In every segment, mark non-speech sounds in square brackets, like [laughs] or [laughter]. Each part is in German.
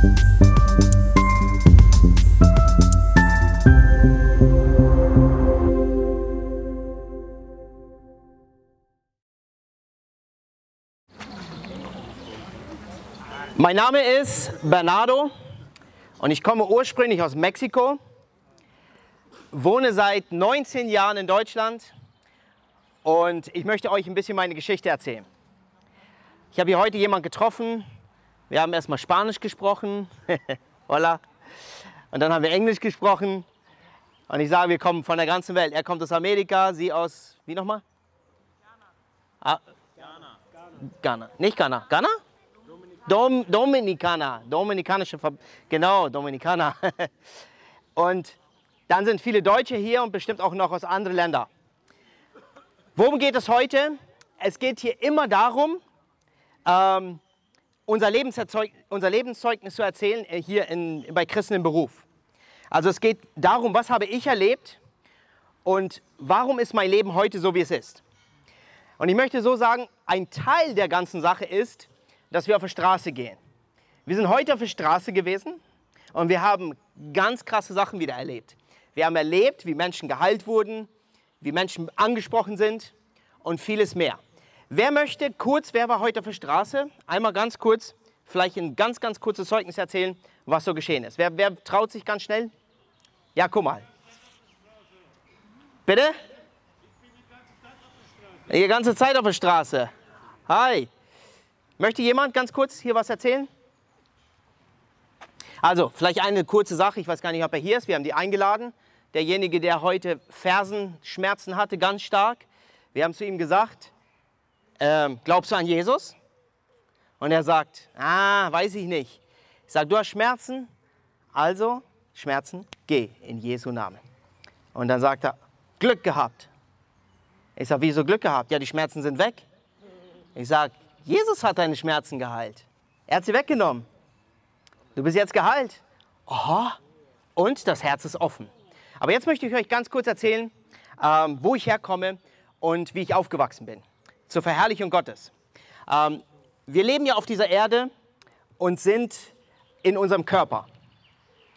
Mein Name ist Bernardo und ich komme ursprünglich aus Mexiko, wohne seit 19 Jahren in Deutschland und ich möchte euch ein bisschen meine Geschichte erzählen. Ich habe hier heute jemanden getroffen, wir haben erstmal Spanisch gesprochen, [laughs] hola, und dann haben wir Englisch gesprochen und ich sage, wir kommen von der ganzen Welt. Er kommt aus Amerika, sie aus, wie nochmal? Ghana. Ah, Ghana. Nicht Ghana. Ghana? Dom, Dominikaner, dominikanische, Ver genau, Dominikaner. [laughs] Und dann sind viele Deutsche hier und bestimmt auch noch aus anderen Ländern. Worum geht es heute? Es geht hier immer darum, ähm, unser, unser Lebenszeugnis zu erzählen, äh, hier in, bei Christen im Beruf. Also es geht darum, was habe ich erlebt und warum ist mein Leben heute so, wie es ist. Und ich möchte so sagen, ein Teil der ganzen Sache ist, dass wir auf die Straße gehen. Wir sind heute auf der Straße gewesen und wir haben ganz krasse Sachen wieder erlebt. Wir haben erlebt, wie Menschen geheilt wurden, wie Menschen angesprochen sind und vieles mehr. Wer möchte kurz, wer war heute auf der Straße, einmal ganz kurz, vielleicht ein ganz, ganz kurzes Zeugnis erzählen, was so geschehen ist. Wer, wer traut sich ganz schnell? Ja, guck mal. Bitte? Die ganze Zeit auf der Straße. Hi. Möchte jemand ganz kurz hier was erzählen? Also, vielleicht eine kurze Sache. Ich weiß gar nicht, ob er hier ist. Wir haben die eingeladen. Derjenige, der heute Fersenschmerzen hatte, ganz stark. Wir haben zu ihm gesagt, äh, glaubst du an Jesus? Und er sagt, ah, weiß ich nicht. Ich sage, du hast Schmerzen, also Schmerzen, geh in Jesu Namen. Und dann sagt er, Glück gehabt. Ich sage, wieso Glück gehabt? Ja, die Schmerzen sind weg. Ich sage, Jesus hat deine Schmerzen geheilt. Er hat sie weggenommen. Du bist jetzt geheilt. Aha. Und das Herz ist offen. Aber jetzt möchte ich euch ganz kurz erzählen, ähm, wo ich herkomme und wie ich aufgewachsen bin. Zur Verherrlichung Gottes. Ähm, wir leben ja auf dieser Erde und sind in unserem Körper.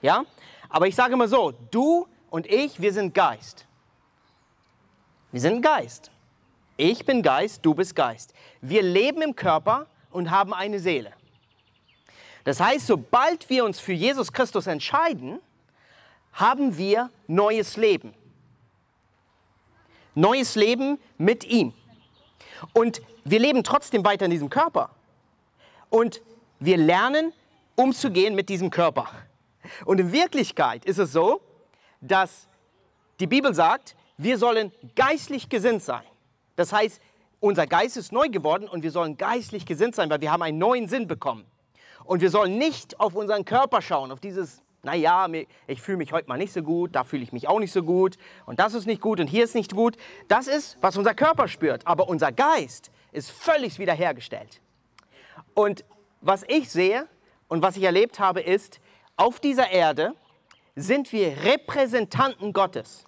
Ja? Aber ich sage immer so, du und ich, wir sind Geist. Wir sind Geist. Ich bin Geist, du bist Geist. Wir leben im Körper und haben eine Seele. Das heißt, sobald wir uns für Jesus Christus entscheiden, haben wir neues Leben. Neues Leben mit ihm. Und wir leben trotzdem weiter in diesem Körper. Und wir lernen umzugehen mit diesem Körper. Und in Wirklichkeit ist es so, dass die Bibel sagt, wir sollen geistlich gesinnt sein. Das heißt, unser Geist ist neu geworden und wir sollen geistlich gesinnt sein, weil wir haben einen neuen Sinn bekommen. Und wir sollen nicht auf unseren Körper schauen, auf dieses, naja, ich fühle mich heute mal nicht so gut, da fühle ich mich auch nicht so gut und das ist nicht gut und hier ist nicht gut. Das ist, was unser Körper spürt. Aber unser Geist ist völlig wiederhergestellt. Und was ich sehe und was ich erlebt habe, ist, auf dieser Erde sind wir Repräsentanten Gottes.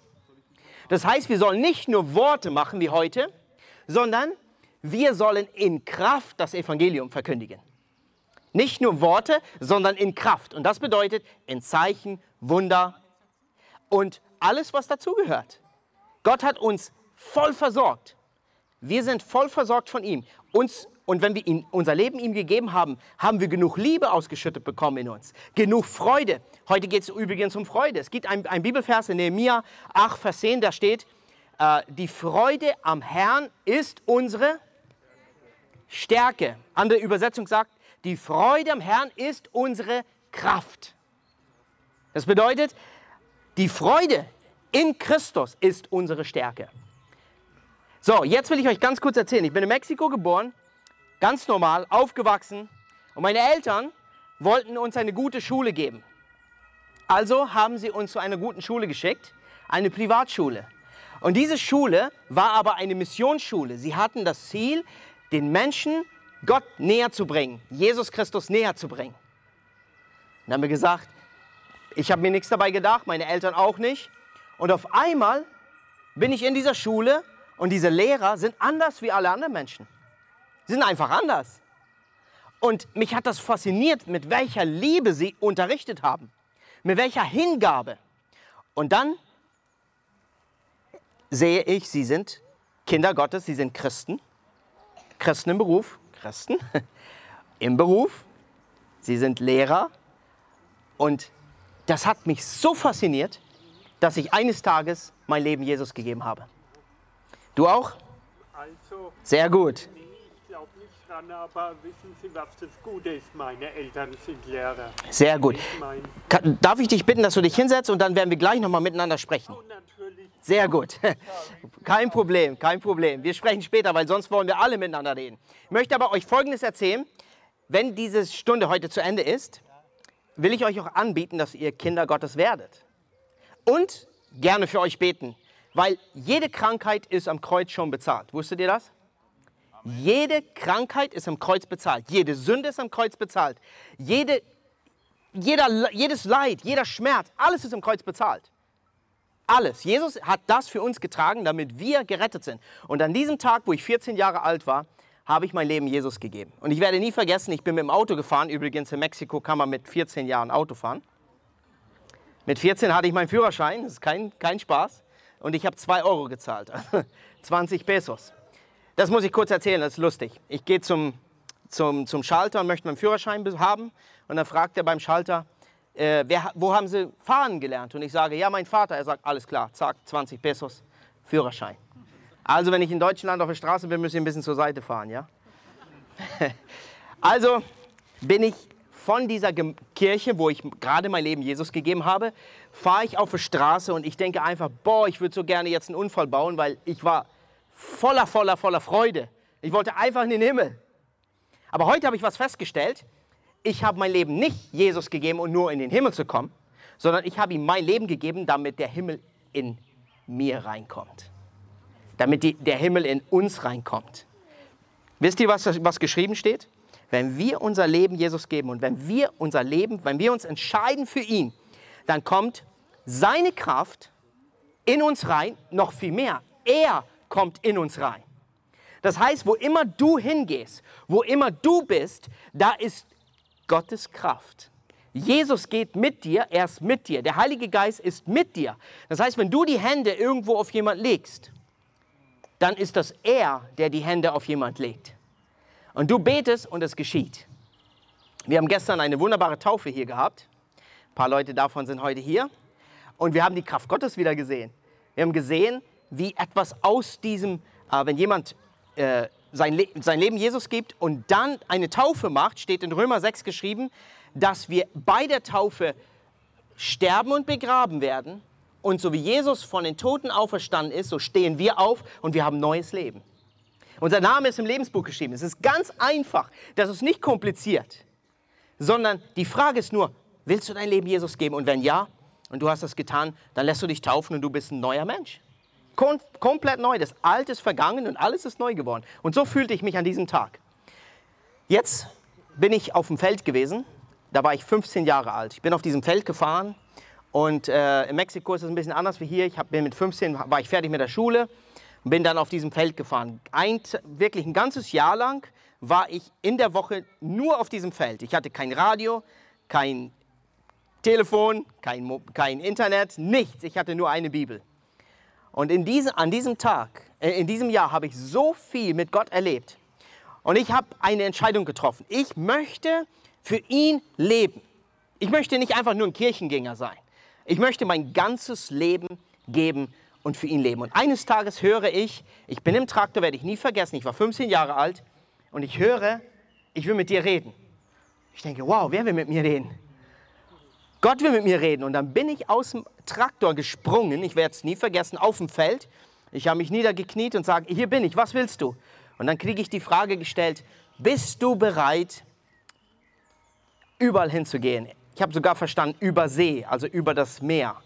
Das heißt, wir sollen nicht nur Worte machen wie heute, sondern wir sollen in Kraft das Evangelium verkündigen. Nicht nur Worte, sondern in Kraft. Und das bedeutet in Zeichen, Wunder und alles, was dazugehört. Gott hat uns voll versorgt. Wir sind voll versorgt von ihm. Uns, und wenn wir ihn, unser Leben ihm gegeben haben, haben wir genug Liebe ausgeschüttet bekommen in uns. Genug Freude. Heute geht es übrigens um Freude. Es gibt ein, ein Bibelvers in Nehemiah 8, Vers 10, da steht, äh, die Freude am Herrn ist unsere Stärke. Andere Übersetzung sagt, die Freude am Herrn ist unsere Kraft. Das bedeutet, die Freude in Christus ist unsere Stärke. So, jetzt will ich euch ganz kurz erzählen. Ich bin in Mexiko geboren, ganz normal, aufgewachsen. Und meine Eltern wollten uns eine gute Schule geben. Also haben sie uns zu einer guten Schule geschickt, eine Privatschule. Und diese Schule war aber eine Missionsschule. Sie hatten das Ziel, den Menschen Gott näher zu bringen, Jesus Christus näher zu bringen. Und haben wir gesagt, ich habe mir nichts dabei gedacht, meine Eltern auch nicht. Und auf einmal bin ich in dieser Schule und diese Lehrer sind anders wie alle anderen Menschen. Sie sind einfach anders. Und mich hat das fasziniert, mit welcher Liebe sie unterrichtet haben, mit welcher Hingabe. Und dann sehe ich, sie sind Kinder Gottes, sie sind Christen, Christen im Beruf, Christen im Beruf, sie sind Lehrer. Und das hat mich so fasziniert, dass ich eines Tages mein Leben Jesus gegeben habe. Du auch? Also, Sehr gut. Dran, aber wissen Sie, was das Gute ist? Meine Eltern sind Lehrer. Sehr gut. Darf ich dich bitten, dass du dich hinsetzt und dann werden wir gleich nochmal miteinander sprechen? oh, natürlich. Sehr gut. [laughs] Kein Problem, kein Problem. Wir sprechen später, weil sonst wollen wir alle miteinander reden. Ich möchte aber euch Folgendes erzählen. Wenn diese Stunde heute zu Ende ist, will ich euch auch anbieten, dass ihr Kinder Gottes werdet. Und gerne für euch beten, weil jede Krankheit ist am Kreuz schon bezahlt. Wusstet ihr das? Jede Krankheit ist am Kreuz bezahlt. Jede Sünde ist am Kreuz bezahlt. Jede, jeder, jedes Leid, jeder Schmerz, alles ist am Kreuz bezahlt. Alles. Jesus hat das für uns getragen, damit wir gerettet sind. Und an diesem Tag, wo ich 14 Jahre alt war, habe ich mein Leben Jesus gegeben. Und ich werde nie vergessen, ich bin mit dem Auto gefahren. Übrigens in Mexiko kann man mit 14 Jahren Auto fahren. Mit 14 hatte ich meinen Führerschein, das ist kein, kein Spaß. Und ich habe 2 Euro gezahlt, [laughs] 20 Pesos. Das muss ich kurz erzählen, das ist lustig. Ich gehe zum, zum, zum Schalter und möchte meinen Führerschein be- haben. Und dann fragt er beim Schalter, äh, wer, wo haben Sie fahren gelernt? Und ich sage, ja, mein Vater. Er sagt, alles klar, zack, 20 Pesos, Führerschein. Also, wenn ich in Deutschland auf der Straße bin, müsst ihr ein bisschen zur Seite fahren, ja? [laughs] also bin ich von dieser Kirche, wo ich gerade mein Leben Jesus gegeben habe, fahre ich auf die Straße und ich denke einfach, boah, ich würde so gerne jetzt einen Unfall bauen, weil ich war voller, voller, voller Freude. Ich wollte einfach in den Himmel. Aber heute habe ich was festgestellt. Ich habe mein Leben nicht Jesus gegeben, um nur in den Himmel zu kommen, sondern ich habe ihm mein Leben gegeben, damit der Himmel in mir reinkommt. Damit die, der Himmel in uns reinkommt. Wisst ihr, was, was geschrieben steht? Wenn wir unser Leben Jesus geben und wenn wir unser Leben, wenn wir uns entscheiden für ihn, dann kommt seine Kraft in uns rein, noch viel mehr. Er kommt in uns rein. Das heißt, wo immer du hingehst, wo immer du bist, da ist Gottes Kraft. Jesus geht mit dir, er ist mit dir. Der Heilige Geist ist mit dir. Das heißt, wenn du die Hände irgendwo auf jemand legst, dann ist das er, der die Hände auf jemand legt. Und du betest und es geschieht. Wir haben gestern eine wunderbare Taufe hier gehabt. Ein paar Leute davon sind heute hier. Und wir haben die Kraft Gottes wieder gesehen. Wir haben gesehen, wie etwas aus diesem, äh, wenn jemand äh, sein, Le sein Leben Jesus gibt und dann eine Taufe macht, steht in Römer 6 geschrieben, dass wir bei der Taufe sterben und begraben werden. Und so wie Jesus von den Toten auferstanden ist, so stehen wir auf und wir haben neues Leben. Unser Name ist im Lebensbuch geschrieben. Es ist ganz einfach. Das ist nicht kompliziert. Sondern die Frage ist nur, willst du dein Leben Jesus geben? Und wenn ja, und du hast das getan, dann lässt du dich taufen und du bist ein neuer Mensch. Kom komplett neu. Das Alte ist vergangen und alles ist neu geworden. Und so fühlte ich mich an diesem Tag. Jetzt bin ich auf dem Feld gewesen. Da war ich 15 Jahre alt. Ich bin auf diesem Feld gefahren. Und äh, in Mexiko ist es ein bisschen anders wie hier. Ich hab, bin mit 15 war ich fertig mit der Schule und bin dann auf diesem Feld gefahren. Ein, wirklich ein ganzes Jahr lang war ich in der Woche nur auf diesem Feld. Ich hatte kein Radio, kein Telefon, kein, kein Internet, nichts. Ich hatte nur eine Bibel. Und in diese, an diesem Tag, äh, in diesem Jahr habe ich so viel mit Gott erlebt. Und ich habe eine Entscheidung getroffen. Ich möchte für ihn leben. Ich möchte nicht einfach nur ein Kirchengänger sein. Ich möchte mein ganzes Leben geben und für ihn leben. Und eines Tages höre ich, ich bin im Traktor, werde ich nie vergessen, ich war 15 Jahre alt und ich höre, ich will mit dir reden. Ich denke, wow, wer will mit mir reden? Gott will mit mir reden. Und dann bin ich aus dem Traktor gesprungen, ich werde es nie vergessen, auf dem Feld. Ich habe mich niedergekniet und sage, hier bin ich, was willst du? Und dann kriege ich die Frage gestellt, bist du bereit, überall hinzugehen? Ich habe sogar verstanden, über See, also über das Meer.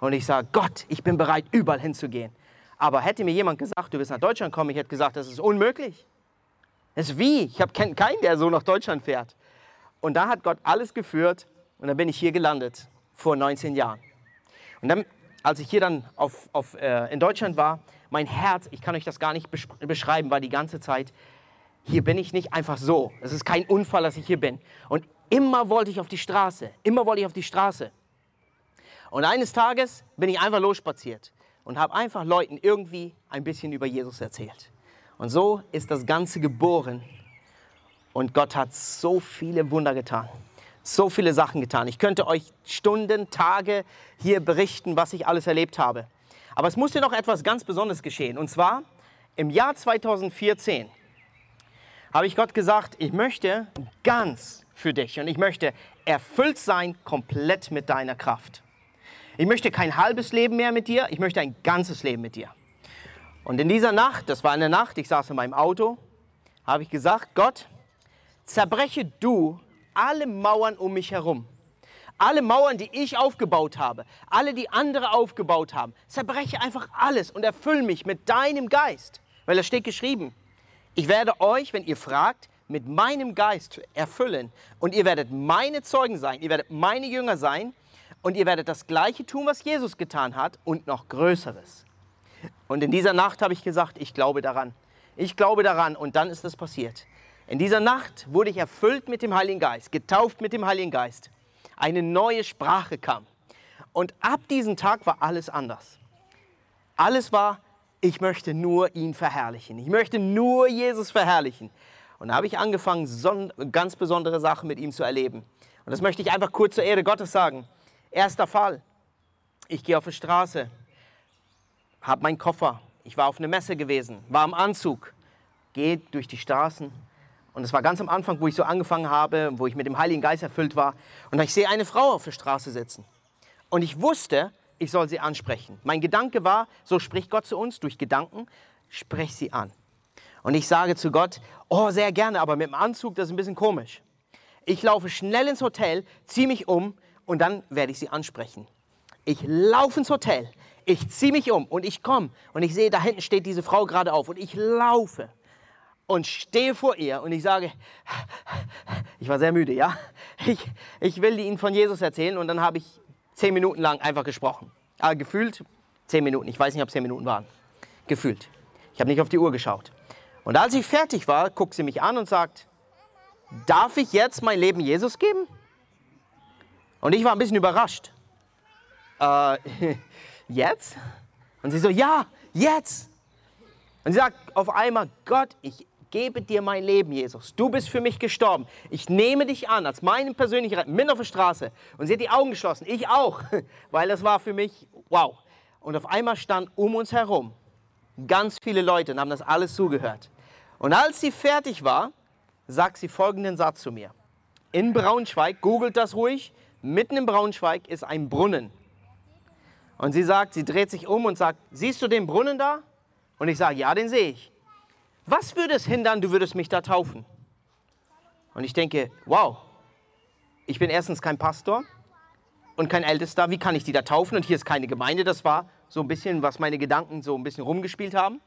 Und ich sage, Gott, ich bin bereit, überall hinzugehen. Aber hätte mir jemand gesagt, du wirst nach Deutschland kommen, ich hätte gesagt, das ist unmöglich. Das ist wie? Ich habe keinen, der so nach Deutschland fährt. Und da hat Gott alles geführt und dann bin ich hier gelandet, vor 19 Jahren. Und dann, als ich hier dann auf, auf, äh, in Deutschland war, mein Herz, ich kann euch das gar nicht besch- beschreiben, war die ganze Zeit, hier bin ich nicht einfach so. Es ist kein Unfall, dass ich hier bin. Und immer wollte ich auf die Straße. Immer wollte ich auf die Straße. Und eines Tages bin ich einfach losspaziert und habe einfach Leuten irgendwie ein bisschen über Jesus erzählt. Und so ist das Ganze geboren. Und Gott hat so viele Wunder getan. So viele Sachen getan. Ich könnte euch Stunden, Tage hier berichten, was ich alles erlebt habe. Aber es musste noch etwas ganz Besonderes geschehen. Und zwar im Jahr 2014 habe ich Gott gesagt, ich möchte ganz für dich und ich möchte erfüllt sein komplett mit deiner Kraft. Ich möchte kein halbes Leben mehr mit dir, ich möchte ein ganzes Leben mit dir. Und in dieser Nacht, das war eine Nacht, ich saß in meinem Auto, habe ich gesagt, Gott, zerbreche du alle Mauern um mich herum. Alle Mauern, die ich aufgebaut habe, alle, die andere aufgebaut haben, zerbreche einfach alles und erfülle mich mit deinem Geist. Weil da steht geschrieben, ich werde euch, wenn ihr fragt, mit meinem Geist erfüllen und ihr werdet meine Zeugen sein, ihr werdet meine Jünger sein und ihr werdet das Gleiche tun, was Jesus getan hat und noch Größeres. Und in dieser Nacht habe ich gesagt, ich glaube daran. Ich glaube daran und dann ist es passiert. In dieser Nacht wurde ich erfüllt mit dem Heiligen Geist, getauft mit dem Heiligen Geist. Eine neue Sprache kam. Und ab diesem Tag war alles anders. Alles war, ich möchte nur ihn verherrlichen. Ich möchte nur Jesus verherrlichen. Und da habe ich angefangen, ganz besondere Sachen mit ihm zu erleben. Und das möchte ich einfach kurz zur Ehre Gottes sagen. Erster Fall. Ich gehe auf die Straße, habe meinen Koffer. Ich war auf einer Messe gewesen, war im Anzug, gehe durch die Straßen. Und es war ganz am Anfang, wo ich so angefangen habe, wo ich mit dem Heiligen Geist erfüllt war. Und ich sehe eine Frau auf der Straße sitzen. Und ich wusste, ich soll sie ansprechen. Mein Gedanke war, so spricht Gott zu uns durch Gedanken, sprech sie an. Und ich sage zu Gott, oh, sehr gerne, aber mit dem Anzug, das ist ein bisschen komisch. Ich laufe schnell ins Hotel, ziehe mich um und dann werde ich sie ansprechen. Ich laufe ins Hotel, ich ziehe mich um und ich komme und ich sehe, da hinten steht diese Frau gerade auf und ich laufe und stehe vor ihr und ich sage, ich war sehr müde, ja, ich, ich will Ihnen von Jesus erzählen und dann habe ich zehn Minuten lang einfach gesprochen. Aber ah, gefühlt zehn Minuten, ich weiß nicht, ob zehn Minuten waren. Gefühlt. Ich habe nicht auf die Uhr geschaut. Und als ich fertig war, guckt sie mich an und sagt, darf ich jetzt mein Leben Jesus geben? Und ich war ein bisschen überrascht. Äh, [laughs] jetzt? Und sie so, ja, jetzt. Und sie sagt auf einmal, Gott, ich gebe dir mein Leben, Jesus. Du bist für mich gestorben. Ich nehme dich an als meinen persönlichen Retter, mitten auf der Straße. Und sie hat die Augen geschlossen, ich auch, [laughs] weil das war für mich, wow. Und auf einmal stand um uns herum ganz viele Leute und haben das alles zugehört. Und als sie fertig war, sagt sie folgenden Satz zu mir. In Braunschweig, googelt das ruhig, mitten in Braunschweig ist ein Brunnen. Und sie sagt, sie dreht sich um und sagt, siehst du den Brunnen da? Und ich sage, ja, den sehe ich. Was würde es hindern, du würdest mich da taufen? Und ich denke, wow, ich bin erstens kein Pastor und kein Ältester. Wie kann ich die da taufen? Und hier ist keine Gemeinde. Das war so ein bisschen, was meine Gedanken so ein bisschen rumgespielt haben.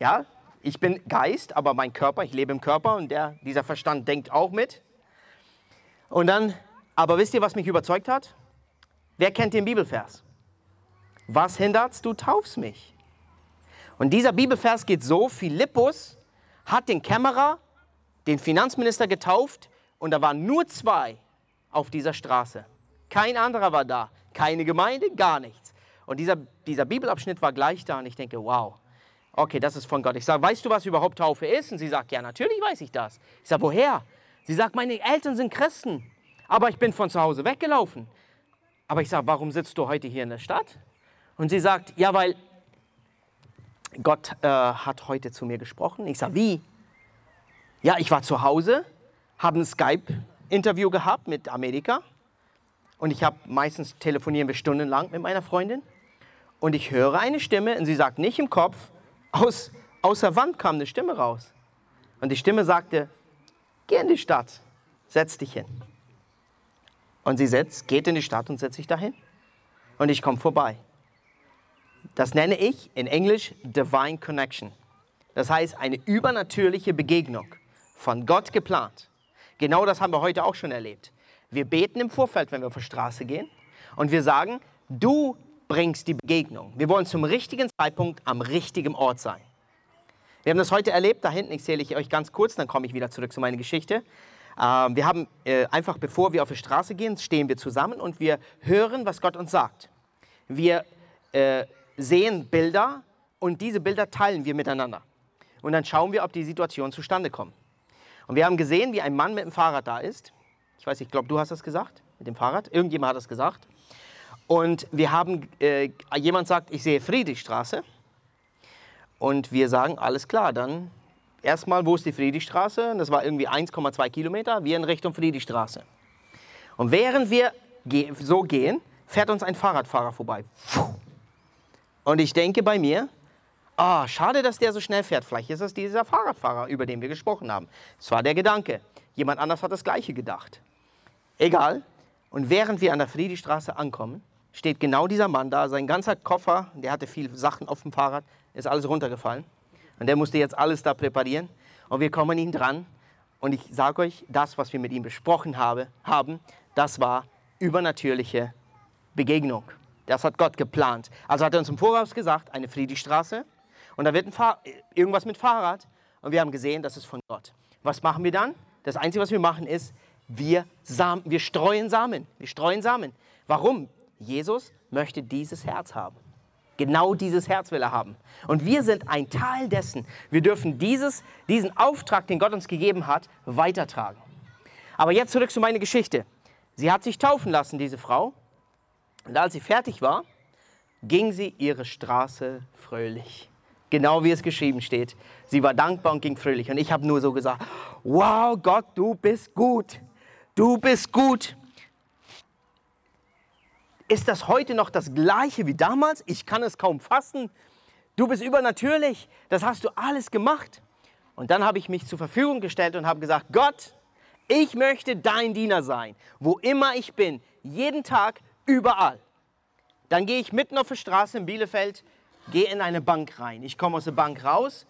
Ja, ich bin Geist, aber mein Körper, ich lebe im Körper und der, dieser Verstand denkt auch mit. Und dann aber wisst ihr, was mich überzeugt hat? Wer kennt den Bibelvers? Was hindert's? Du taufst mich. Und dieser Bibelvers geht so, Philippus hat den Kämmerer, den Finanzminister getauft und da waren nur zwei auf dieser Straße. Kein anderer war da, keine Gemeinde, gar nichts. Und dieser, dieser Bibelabschnitt war gleich da und ich denke, wow, okay, das ist von Gott. Ich sage, weißt du, was überhaupt Taufe ist? Und sie sagt, ja, natürlich weiß ich das. Ich sage, woher? Sie sagt, meine Eltern sind Christen aber ich bin von zu Hause weggelaufen. Aber ich sage, warum sitzt du heute hier in der Stadt? Und sie sagt, ja, weil Gott äh, hat heute zu mir gesprochen. Ich sage, wie? Ja, ich war zu Hause, habe ein Skype-Interview gehabt mit Amerika und ich habe meistens telefonieren wir stundenlang mit meiner Freundin und ich höre eine Stimme und sie sagt nicht im Kopf, aus, aus der Wand kam eine Stimme raus. Und die Stimme sagte, geh in die Stadt, setz dich hin. Und sie setzt, geht in die Stadt und setzt sich dahin. Und ich komme vorbei. Das nenne ich in Englisch Divine Connection. Das heißt eine übernatürliche Begegnung, von Gott geplant. Genau das haben wir heute auch schon erlebt. Wir beten im Vorfeld, wenn wir auf die Straße gehen, und wir sagen, du bringst die Begegnung. Wir wollen zum richtigen Zeitpunkt am richtigen Ort sein. Wir haben das heute erlebt, da hinten, erzähle ich euch ganz kurz, dann komme ich wieder zurück zu meiner Geschichte. Ähm, wir haben äh, einfach, bevor wir auf die Straße gehen, stehen wir zusammen und wir hören, was Gott uns sagt. Wir äh, sehen Bilder und diese Bilder teilen wir miteinander. Und dann schauen wir, ob die Situation zustande kommt. Und wir haben gesehen, wie ein Mann mit dem Fahrrad da ist. Ich weiß, ich glaube, du hast das gesagt, mit dem Fahrrad. Irgendjemand hat das gesagt. Und wir haben, äh, jemand sagt, ich sehe Friedrichstraße. Und wir sagen, alles klar, dann erstmal, wo ist die Friedrichstraße? Das war irgendwie 1,2 Kilometer, wir in Richtung Friedrichstraße. Und während wir so gehen, fährt uns ein Fahrradfahrer vorbei. Und ich denke bei mir, ah, schade, dass der so schnell fährt. Vielleicht ist es dieser Fahrradfahrer, über den wir gesprochen haben. Das war der Gedanke. Jemand anders hat das Gleiche gedacht. Egal. Und während wir an der Friedrichstraße ankommen, steht genau dieser Mann da. Sein ganzer Koffer, der hatte viele Sachen auf dem Fahrrad, ist alles runtergefallen. Und der musste jetzt alles da präparieren. Und wir kommen ihn dran. Und ich sage euch, das, was wir mit ihm besprochen habe, haben, das war übernatürliche Begegnung. Das hat Gott geplant. Also hat er uns im Voraus gesagt, eine Friedrichstraße. Und da wird irgendwas mit Fahrrad. Und wir haben gesehen, das ist von Gott. Was machen wir dann? Das Einzige, was wir machen, ist, wir, Samen, wir streuen Samen. Wir streuen Samen. Warum? Jesus möchte dieses Herz haben. Genau dieses Herz will er haben. Und wir sind ein Teil dessen. Wir dürfen dieses, diesen Auftrag, den Gott uns gegeben hat, weitertragen. Aber jetzt zurück zu meiner Geschichte. Sie hat sich taufen lassen, diese Frau. Und als sie fertig war, ging sie ihre Straße fröhlich. Genau wie es geschrieben steht. Sie war dankbar und ging fröhlich. Und ich habe nur so gesagt, wow Gott, du bist gut. Du bist gut. Ist das heute noch das gleiche wie damals? Ich kann es kaum fassen. Du bist übernatürlich. Das hast du alles gemacht. Und dann habe ich mich zur Verfügung gestellt und habe gesagt, Gott, ich möchte dein Diener sein, wo immer ich bin, jeden Tag, überall. Dann gehe ich mitten auf der Straße in Bielefeld, gehe in eine Bank rein. Ich komme aus der Bank raus.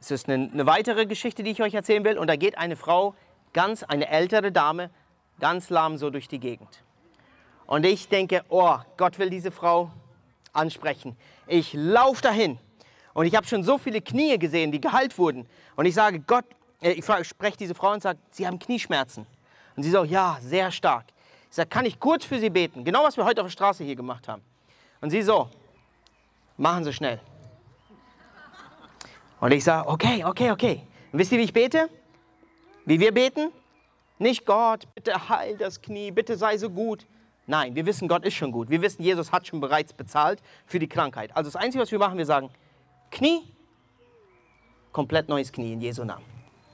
Es ist eine, eine weitere Geschichte, die ich euch erzählen will. Und da geht eine Frau, ganz eine ältere Dame, ganz lahm so durch die Gegend. Und ich denke, oh, Gott will diese Frau ansprechen. Ich laufe dahin. Und ich habe schon so viele Knie gesehen, die geheilt wurden. Und ich sage, Gott, äh, ich spreche diese Frau und sage, Sie haben Knieschmerzen. Und sie so, ja, sehr stark. Ich sage, kann ich kurz für Sie beten? Genau, was wir heute auf der Straße hier gemacht haben. Und sie so, machen Sie schnell. Und ich sage, okay, okay, okay. Und wisst ihr, wie ich bete? Wie wir beten? Nicht Gott, bitte heil das Knie, bitte sei so gut. Nein, wir wissen, Gott ist schon gut. Wir wissen, Jesus hat schon bereits bezahlt für die Krankheit. Also das Einzige, was wir machen, wir sagen, Knie, komplett neues Knie in Jesu Namen.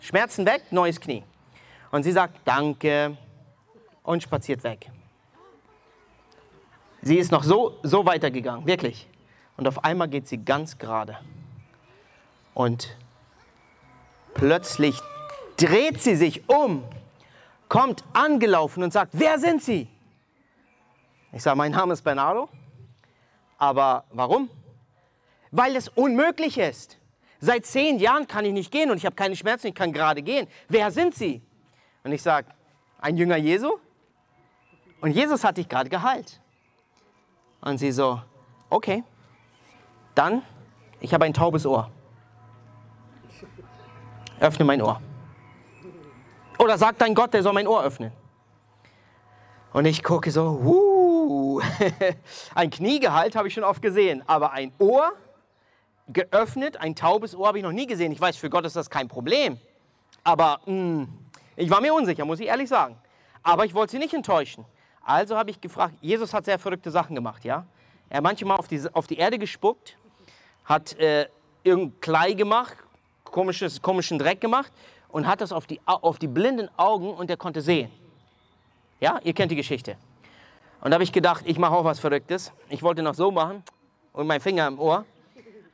Schmerzen weg, neues Knie. Und sie sagt, danke und spaziert weg. Sie ist noch so, so weitergegangen, wirklich. Und auf einmal geht sie ganz gerade. Und plötzlich dreht sie sich um, kommt angelaufen und sagt, wer sind Sie? Ich sage, mein Name ist Bernardo. Aber warum? Weil es unmöglich ist. Seit zehn Jahren kann ich nicht gehen und ich habe keine Schmerzen, ich kann gerade gehen. Wer sind Sie? Und ich sage, ein Jünger Jesu? Und Jesus hat dich gerade geheilt. Und sie so, okay, dann, ich habe ein taubes Ohr. Öffne mein Ohr. Oder sagt dein Gott, der soll mein Ohr öffnen. Und ich gucke so, uh, [laughs] ein Kniegehalt habe ich schon oft gesehen, aber ein Ohr geöffnet, ein taubes Ohr habe ich noch nie gesehen. Ich weiß, für Gott ist das kein Problem. Aber mh, hm, ich war mir unsicher, muss ich ehrlich sagen. Aber ich wollte sie nicht enttäuschen. Also habe ich gefragt, Jesus hat sehr verrückte Sachen gemacht, ja. Er hat manchmal auf die, auf die Erde gespuckt, hat äh, irgendein Klei gemacht, komisches, komischen Dreck gemacht und hat das auf die, auf die blinden Augen und er konnte sehen. Ja, ihr kennt die Geschichte. Und da habe ich gedacht, ich mache auch was Verrücktes. Ich wollte noch so machen und meinen Finger im Ohr.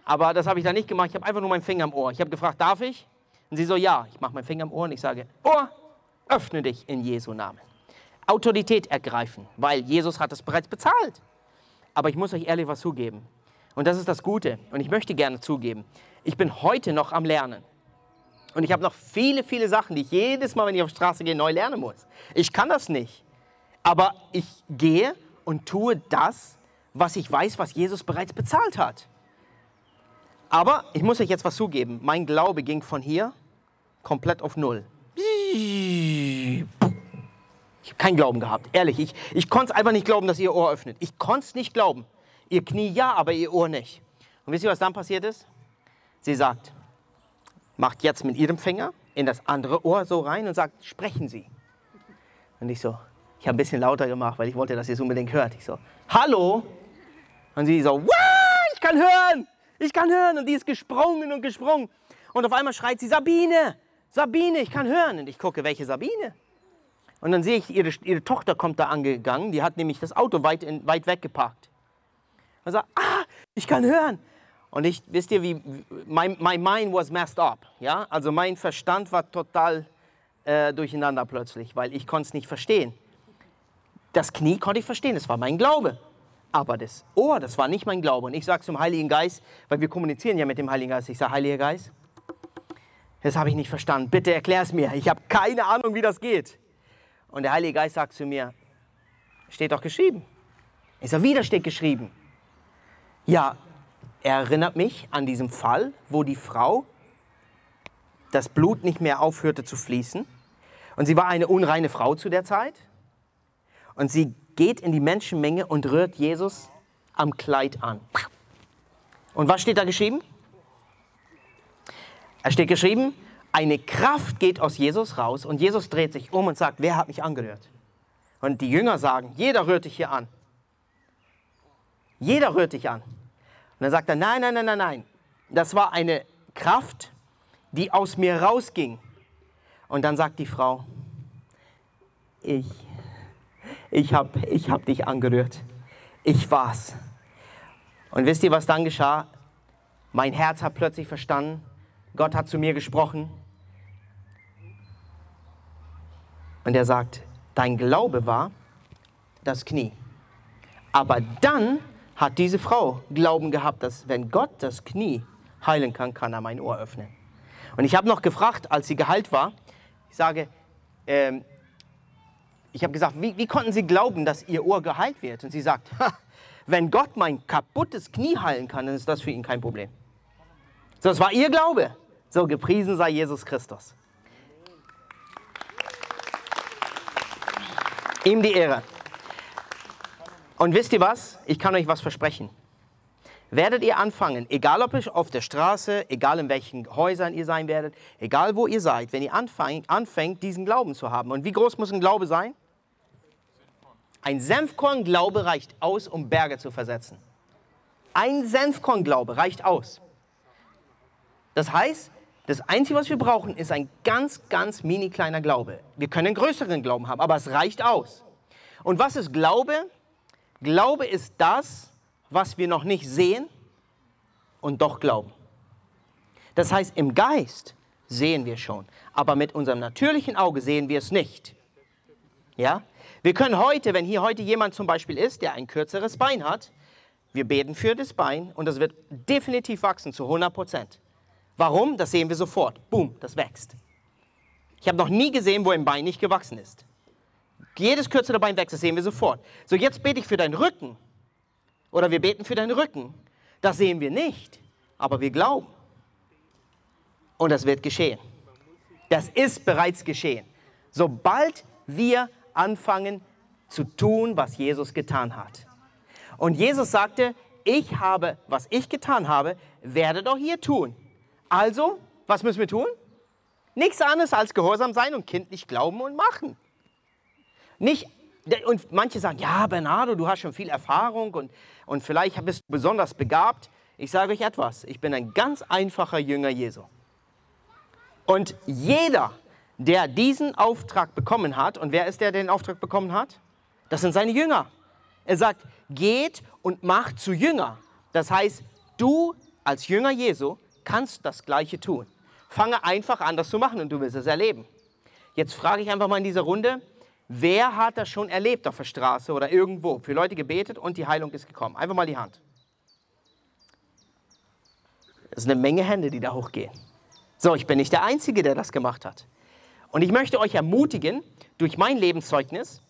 Aber das habe ich dann nicht gemacht. Ich habe einfach nur meinen Finger im Ohr. Ich habe gefragt, darf ich? Und sie so, ja. Ich mache meinen Finger im Ohr und ich sage, Ohr, öffne dich in Jesu Namen. Autorität ergreifen, weil Jesus hat es bereits bezahlt. Aber ich muss euch ehrlich was zugeben. Und das ist das Gute. Und ich möchte gerne zugeben, ich bin heute noch am Lernen. Und ich habe noch viele, viele Sachen, die ich jedes Mal, wenn ich auf die Straße gehe, neu lernen muss. Ich kann das nicht. Aber ich gehe und tue das, was ich weiß, was Jesus bereits bezahlt hat. Aber ich muss euch jetzt was zugeben. Mein Glaube ging von hier komplett auf Null. Ich habe keinen Glauben gehabt, ehrlich. Ich, ich konnte es einfach nicht glauben, dass ihr Ohr öffnet. Ich konnte es nicht glauben. Ihr Knie ja, aber ihr Ohr nicht. Und wisst ihr, was dann passiert ist? Sie sagt, macht jetzt mit ihrem Finger in das andere Ohr so rein und sagt, sprechen Sie. Und ich so, ich habe ein bisschen lauter gemacht, weil ich wollte, dass ihr es unbedingt hört. Ich so, hallo? Und sie so, ich kann hören, ich kann hören. Und die ist gesprungen und gesprungen. Und auf einmal schreit sie, Sabine, Sabine, ich kann hören. Und ich gucke, welche Sabine? Und dann sehe ich, ihre, ihre Tochter kommt da angegangen. Die hat nämlich das Auto weit, in, weit weg geparkt. Und sagt, ah, ich kann hören. Und ich, wisst ihr, wie, my, my mind was messed up. Ja? Also mein Verstand war total äh, durcheinander plötzlich, weil ich konnte es nicht verstehen. Das Knie konnte ich verstehen, das war mein Glaube. Aber das Ohr, das war nicht mein Glaube. Und ich sage zum Heiligen Geist, weil wir kommunizieren ja mit dem Heiligen Geist, ich sage, Heiliger Geist, das habe ich nicht verstanden. Bitte erklär es mir. Ich habe keine Ahnung, wie das geht. Und der Heilige Geist sagt zu mir, steht doch geschrieben. Ich sage, wieder steht geschrieben. Ja, er erinnert mich an diesen Fall, wo die Frau das Blut nicht mehr aufhörte zu fließen. Und sie war eine unreine Frau zu der Zeit. Und sie geht in die Menschenmenge und rührt Jesus am Kleid an. Und was steht da geschrieben? Es steht geschrieben, eine Kraft geht aus Jesus raus und Jesus dreht sich um und sagt, wer hat mich angerührt? Und die Jünger sagen, jeder rührt dich hier an. Jeder rührt dich an. Und dann sagt er, nein, nein, nein, nein, nein. Das war eine Kraft, die aus mir rausging. Und dann sagt die Frau, ich, ich habe ich hab dich angerührt. Ich war's. Und wisst ihr, was dann geschah? Mein Herz hat plötzlich verstanden, Gott hat zu mir gesprochen. Und er sagt, dein Glaube war das Knie. Aber dann hat diese Frau Glauben gehabt, dass wenn Gott das Knie heilen kann, kann er mein Ohr öffnen. Und ich habe noch gefragt, als sie geheilt war, ich sage, ähm, ich habe gesagt, wie, wie, konnten Sie glauben, dass Ihr Ohr geheilt wird? Und sie sagt, wenn Gott mein kaputtes Knie heilen kann, dann ist das für ihn kein Problem. So, das war ihr Glaube. So, gepriesen sei Jesus Christus. Ihm die Ehre. Und wisst ihr was? Ich kann euch was versprechen. Werdet ihr anfangen, egal ob ihr auf der Straße, egal in welchen Häusern ihr sein werdet, egal wo ihr seid, wenn ihr anfängt, anfängt diesen Glauben zu haben. Und wie groß muss ein Glaube sein? Ein Senfkorn-Glaube reicht aus, um Berge zu versetzen. Ein Senfkorn-Glaube reicht aus. Das heißt, das Einzige, was wir brauchen, ist ein ganz, ganz mini kleiner Glaube. Wir können einen größeren Glauben haben, aber es reicht aus. Und was ist Glaube? Glaube ist das, was wir noch nicht sehen und doch glauben. Das heißt, im Geist sehen wir schon, aber mit unserem natürlichen Auge sehen wir es nicht. Ja? Wir können heute, wenn hier heute jemand zum Beispiel ist, der ein kürzeres Bein hat, wir beten für das Bein und das wird definitiv wachsen zu 100 Prozent. Warum? Das sehen wir sofort. Boom, das wächst. Ich habe noch nie gesehen, wo ein Bein nicht gewachsen ist. Jedes kürzere Bein wächst, das sehen wir sofort. So, jetzt bete ich für deinen Rücken. Oder wir beten für deinen Rücken. Das sehen wir nicht, aber wir glauben. Und das wird geschehen. Das ist bereits geschehen. Sobald wir anfangen zu tun, was Jesus getan hat. Und Jesus sagte, ich habe, was ich getan habe, werdet auch hier tun. Also, was müssen wir tun? Nichts anderes als gehorsam sein und kindlich glauben und machen. Nicht, und manche sagen, ja, Bernardo, du hast schon viel Erfahrung und, und vielleicht bist du besonders begabt. Ich sage euch etwas, ich bin ein ganz einfacher Jünger Jesu. Und jeder, der diesen Auftrag bekommen hat, und wer ist der, der den Auftrag bekommen hat? Das sind seine Jünger. Er sagt, geht und macht zu Jünger. Das heißt, du als Jünger Jesu kannst das Gleiche tun. Fange einfach an, das zu machen und du wirst es erleben. Jetzt frage ich einfach mal in dieser Runde, wer hat das schon erlebt auf der Straße oder irgendwo? Für Leute gebetet und die Heilung ist gekommen. Einfach mal die Hand. Das ist eine Menge Hände, die da hochgehen. So, ich bin nicht der Einzige, der das gemacht hat. Und ich möchte euch ermutigen, durch mein Lebenszeugnis,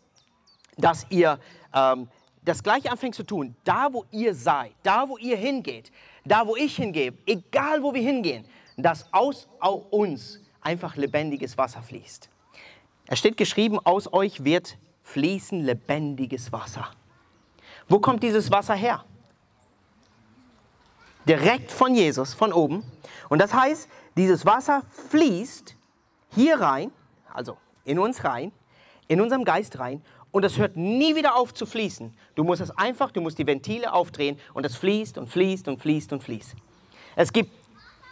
dass ihr ähm, das gleiche anfängt zu tun, da wo ihr seid, da wo ihr hingeht, da wo ich hingehe, egal wo wir hingehen, dass aus uns einfach lebendiges Wasser fließt. Es steht geschrieben, aus euch wird fließen lebendiges Wasser. Wo kommt dieses Wasser her? Direkt von Jesus, von oben. Und das heißt, dieses Wasser fließt hier rein, also in uns rein, in unserem Geist rein und es hört nie wieder auf zu fließen. Du musst es einfach, du musst die Ventile aufdrehen und es fließt und fließt und fließt und fließt. Es gibt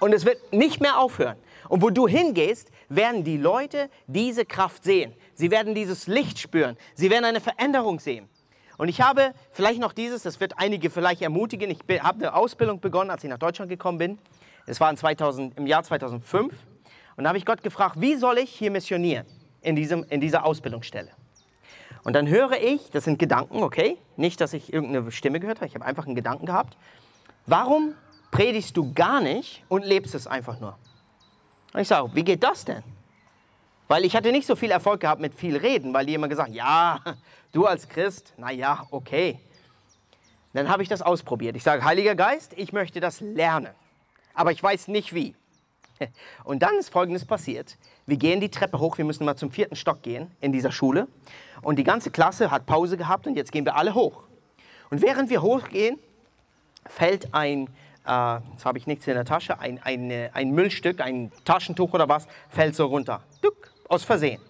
und es wird nicht mehr aufhören. Und wo du hingehst, werden die Leute diese Kraft sehen. Sie werden dieses Licht spüren. Sie werden eine Veränderung sehen. Und ich habe vielleicht noch dieses, das wird einige vielleicht ermutigen. Ich habe eine Ausbildung begonnen, als ich nach Deutschland gekommen bin. Es war 2000, im Jahr 2005. Und da habe ich Gott gefragt, wie soll ich hier missionieren in, diesem, in dieser Ausbildungsstelle? Und dann höre ich, das sind Gedanken, okay? Nicht, dass ich irgendeine Stimme gehört habe, ich habe einfach einen Gedanken gehabt. Warum predigst du gar nicht und lebst es einfach nur? Und ich sage, wie geht das denn? Weil ich hatte nicht so viel Erfolg gehabt mit viel Reden, weil die immer gesagt, ja, [laughs] du als Christ, na ja, okay. Dann habe ich das ausprobiert. Ich sage, Heiliger Geist, ich möchte das lernen, aber ich weiß nicht wie. [laughs] Und dann ist Folgendes passiert. Wir gehen die Treppe hoch, wir müssen mal zum vierten Stock gehen in dieser Schule. Und die ganze Klasse hat Pause gehabt und jetzt gehen wir alle hoch. Und während wir hochgehen, fällt ein, äh, jetzt habe ich nichts in der Tasche, ein, ein, ein Müllstück, ein Taschentuch oder was, fällt so runter. Duck, aus Versehen.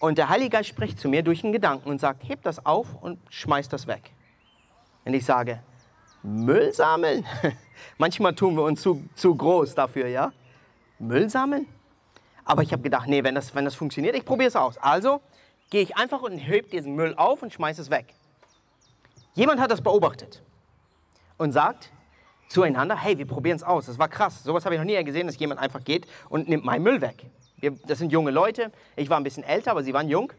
Und der Heilige Geist spricht zu mir durch einen Gedanken und sagt, heb das auf und schmeiß das weg. Und ich sage, Müll sammeln? [laughs] Manchmal tun wir uns zu, zu groß dafür, ja? Müll sammeln? Aber ich habe gedacht, nee, wenn das, wenn das funktioniert, ich probiere es aus. Also gehe ich einfach und heb diesen Müll auf und schmeiße es weg. Jemand hat das beobachtet und sagt zueinander, hey, wir probieren es aus. Das war krass. Sowas habe ich noch nie gesehen, dass jemand einfach geht und nimmt meinen Müll weg. Wir, das sind junge Leute. Ich war ein bisschen älter, aber sie waren jung.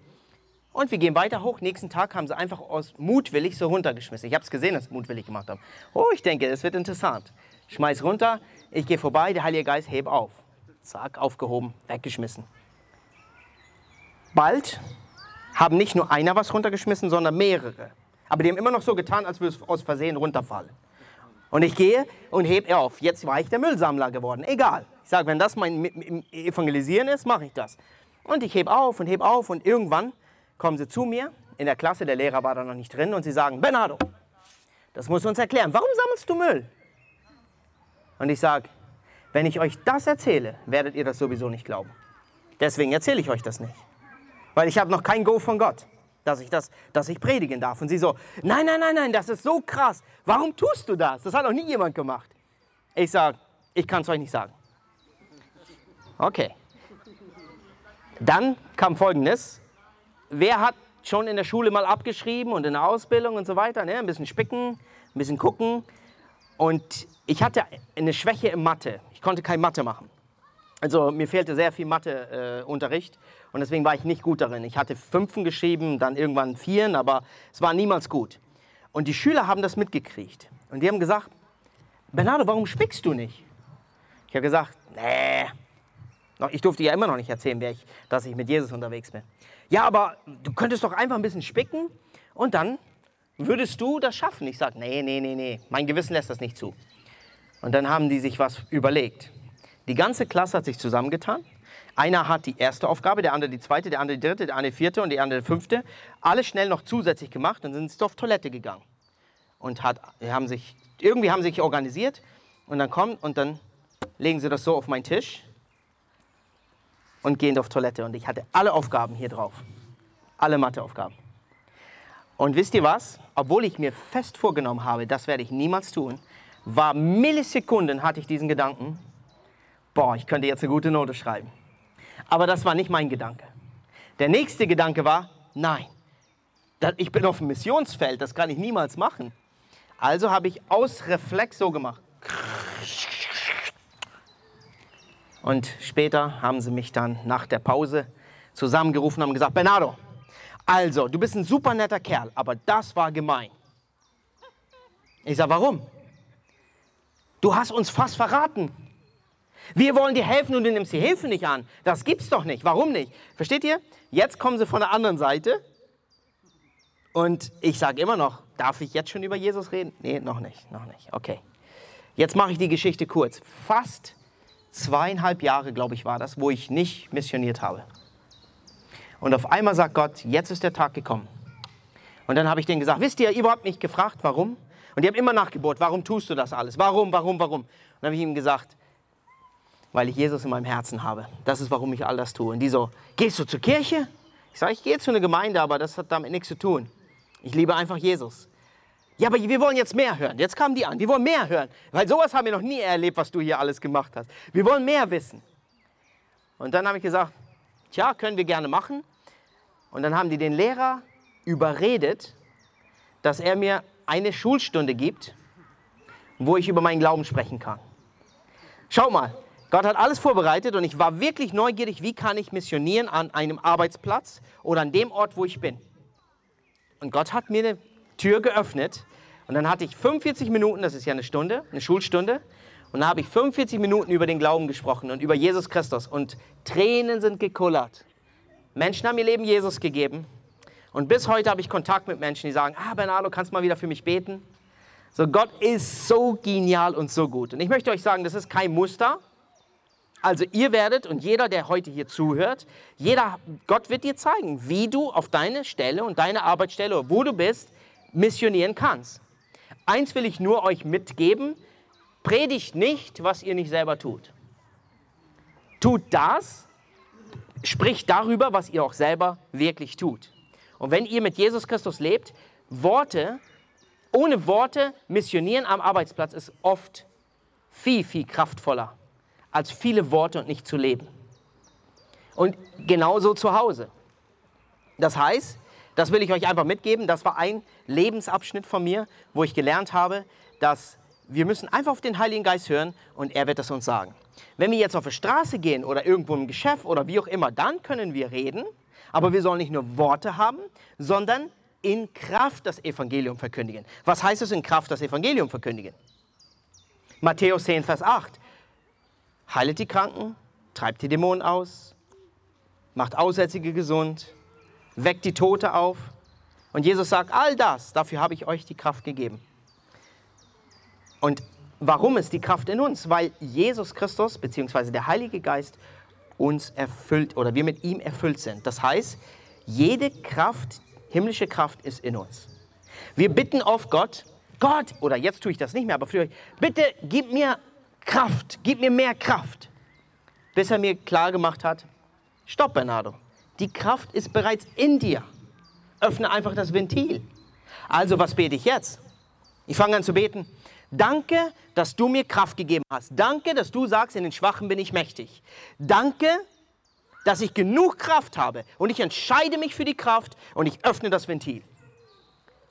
Und wir gehen weiter hoch. Nächsten Tag haben sie einfach aus mutwillig so runtergeschmissen. Ich habe es gesehen, dass sie mutwillig gemacht haben. Oh, ich denke, es wird interessant. Schmeiß runter, ich gehe vorbei, der Heilige Geist heb auf. Zack, aufgehoben, weggeschmissen. Bald haben nicht nur einer was runtergeschmissen, sondern mehrere. Aber die haben immer noch so getan, als würde es aus Versehen runterfallen. Und ich gehe und hebe auf. Jetzt war ich der Müllsammler geworden. Egal. Ich sage, wenn das mein Evangelisieren ist, mache ich das. Und ich hebe auf und hebe auf und irgendwann kommen sie zu mir in der Klasse, der Lehrer war da noch nicht drin, und sie sagen, Bernardo, das musst du uns erklären, warum sammelst du Müll? Und ich sage, wenn ich euch das erzähle, werdet ihr das sowieso nicht glauben. Deswegen erzähle ich euch das nicht. Weil ich habe noch kein Go von Gott, dass ich, das, dass ich predigen darf. Und sie so, nein, nein, nein, nein, das ist so krass. Warum tust du das? Das hat noch nie jemand gemacht. Ich sage, ich kann es euch nicht sagen. Okay. Dann kam Folgendes. Wer hat schon in der Schule mal abgeschrieben und in der Ausbildung und so weiter? Ne? Ein bisschen spicken, ein bisschen gucken. Und ich hatte eine Schwäche im Mathe. Ich konnte kein Mathe machen. Also mir fehlte sehr viel Matheunterricht äh, und deswegen war ich nicht gut darin. Ich hatte Fünfen geschrieben, dann irgendwann Vieren, aber es war niemals gut. Und die Schüler haben das mitgekriegt. Und die haben gesagt, Bernardo, warum spickst du nicht? Ich habe gesagt, nee. Ich durfte ja immer noch nicht erzählen, ich, dass ich mit Jesus unterwegs bin. Ja, aber du könntest doch einfach ein bisschen spicken und dann würdest du das schaffen. Ich sage, nee, nee, nee, nee, mein Gewissen lässt das nicht zu. Und dann haben die sich was überlegt. Die ganze Klasse hat sich zusammengetan. Einer hat die erste Aufgabe, der andere die zweite, der andere die dritte, der andere die vierte und der andere die fünfte. Alle schnell noch zusätzlich gemacht und sind auf Toilette gegangen. Und hat, haben sich, irgendwie haben sich organisiert und dann kommen und dann legen sie das so auf meinen Tisch und gehen auf Toilette. Und ich hatte alle Aufgaben hier drauf. Alle Matheaufgaben. Und wisst ihr was? Obwohl ich mir fest vorgenommen habe, das werde ich niemals tun, war Millisekunden hatte ich diesen Gedanken, boah, ich könnte jetzt eine gute Note schreiben. Aber das war nicht mein Gedanke. Der nächste Gedanke war, nein, ich bin auf dem Missionsfeld, das kann ich niemals machen. Also habe ich aus Reflex so gemacht. Und später haben sie mich dann nach der Pause zusammengerufen und haben gesagt, Bernardo, also, du bist ein super netter Kerl, aber das war gemein. Ich sage, warum? Du hast uns fast verraten. Wir wollen dir helfen und du nimmst die Hilfe nicht an. Das gibt's doch nicht. Warum nicht? Versteht ihr? Jetzt kommen sie von der anderen Seite Und ich sage immer noch, darf ich jetzt schon über Jesus reden? Nee, noch nicht, noch nicht. Okay. Jetzt mache ich die Geschichte kurz. Fast zweieinhalb Jahre, glaube ich, war das, wo ich nicht missioniert habe. Und auf einmal sagt Gott, jetzt ist der Tag gekommen. Und dann habe ich denen gesagt, wisst ihr, ihr habt mich gefragt, warum? Und die haben immer nachgebohrt, warum tust du das alles? Warum, warum, warum? Und dann habe ich ihm gesagt, weil ich Jesus in meinem Herzen habe. Das ist, warum ich all das tue. Und die so, gehst du zur Kirche? Ich sage, ich gehe zu einer Gemeinde, aber das hat damit nichts zu tun. Ich liebe einfach Jesus. Ja, aber wir wollen jetzt mehr hören. Jetzt kamen die an. Wir wollen mehr hören. Weil sowas haben wir noch nie erlebt, was du hier alles gemacht hast. Wir wollen mehr wissen. Und dann habe ich gesagt, tja, können wir gerne machen. Und dann haben die den Lehrer überredet, dass er mir eine Schulstunde gibt, wo ich über meinen Glauben sprechen kann. Schau mal, Gott hat alles vorbereitet und ich war wirklich neugierig, wie kann ich missionieren an einem Arbeitsplatz oder an dem Ort, wo ich bin. Und Gott hat mir eine Tür geöffnet und dann hatte ich 45 Minuten, das ist ja eine Stunde, eine Schulstunde, und dann habe ich 45 Minuten über den Glauben gesprochen und über Jesus Christus und Tränen sind gekullert. Menschen haben ihr Leben Jesus gegeben und bis heute habe ich Kontakt mit Menschen, die sagen, ah Bernardo, kannst du mal wieder für mich beten? So, Gott ist so genial und so gut. Und ich möchte euch sagen, das ist kein Muster. Also ihr werdet und jeder, der heute hier zuhört, jeder, Gott wird dir zeigen, wie du auf deine Stelle und deine Arbeitsstelle, wo du bist, missionieren kannst. Eins will ich nur euch mitgeben, predigt nicht, was ihr nicht selber tut. Tut das, spricht darüber, was ihr auch selber wirklich tut. Und wenn ihr mit Jesus Christus lebt, Worte, ohne Worte missionieren am Arbeitsplatz ist oft viel, viel kraftvoller als viele Worte und nicht zu leben. Und genauso zu Hause. Das heißt, das will ich euch einfach mitgeben, das war ein Lebensabschnitt von mir, wo ich gelernt habe, dass wir müssen einfach auf den Heiligen Geist hören und er wird es uns sagen. Wenn wir jetzt auf die Straße gehen oder irgendwo im Geschäft oder wie auch immer, dann können wir reden, aber wir sollen nicht nur Worte haben, sondern in Kraft das Evangelium verkündigen. Was heißt es in Kraft das Evangelium verkündigen? Matthäus 10, Vers 8 heilet die Kranken, treibt die Dämonen aus, macht Aussätzige gesund, weckt die Tote auf. Und Jesus sagt, all das, dafür habe ich euch die Kraft gegeben. Und warum ist die Kraft in uns? Weil Jesus Christus bzw. der Heilige Geist uns erfüllt oder wir mit ihm erfüllt sind. Das heißt, jede Kraft, himmlische Kraft ist in uns. Wir bitten auf Gott, Gott, oder jetzt tue ich das nicht mehr, aber früher, bitte gib mir Kraft, gib mir mehr Kraft. Bis er mir klar gemacht hat, stopp Bernardo, die Kraft ist bereits in dir. Öffne einfach das Ventil. Also was bete ich jetzt? Ich fange an zu beten. Danke, dass du mir Kraft gegeben hast. Danke, dass du sagst, in den Schwachen bin ich mächtig. Danke, dass ich genug Kraft habe und ich entscheide mich für die Kraft und ich öffne das Ventil.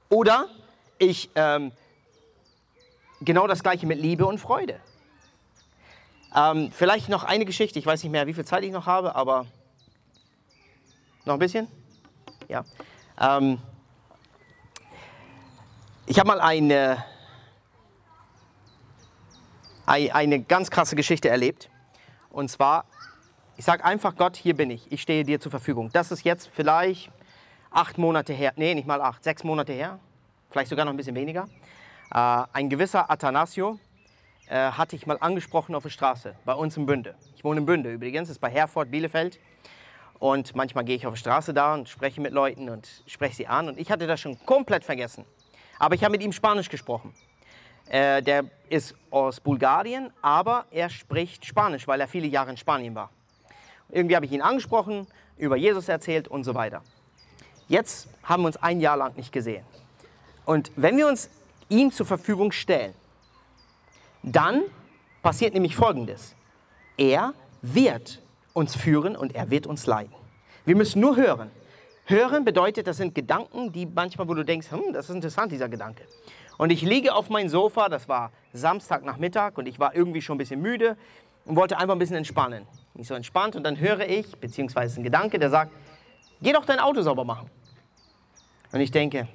Oder ich ähm, genau das gleiche mit Liebe und Freude. Ähm, vielleicht noch eine Geschichte. Ich weiß nicht mehr, wie viel Zeit ich noch habe, aber noch ein bisschen? Ja. Ähm, ich habe mal eine, eine ganz krasse Geschichte erlebt. Und zwar, ich sage einfach Gott, hier bin ich. Ich stehe dir zur Verfügung. Das ist jetzt vielleicht acht Monate her. Nee, nicht mal acht, sechs Monate her. Vielleicht sogar noch ein bisschen weniger. Äh, ein gewisser Athanasio, äh, hatte ich mal angesprochen auf der Straße, bei uns in Bünde. Ich wohne in Bünde übrigens, das ist bei Herford, Bielefeld. Und manchmal gehe ich auf der Straße da und spreche mit Leuten und spreche sie an. Und ich hatte das schon komplett vergessen. Aber ich habe mit ihm Spanisch gesprochen. Äh, der ist aus Bulgarien, aber er spricht Spanisch, weil er viele Jahre in Spanien war. Irgendwie habe ich ihn angesprochen, über Jesus erzählt und so weiter. Jetzt haben wir uns ein Jahr lang nicht gesehen. Und wenn wir uns ihm zur Verfügung stellen, dann passiert nämlich Folgendes. Er wird uns führen und er wird uns leiten. Wir müssen nur hören. Hören bedeutet, das sind Gedanken, die manchmal, wo du denkst, hm, das ist interessant, dieser Gedanke. Und ich liege auf meinem Sofa, das war Samstagnachmittag und ich war irgendwie schon ein bisschen müde und wollte einfach ein bisschen entspannen. Nicht so entspannt und dann höre ich, beziehungsweise ein Gedanke, der sagt, geh doch dein Auto sauber machen. Und ich denke,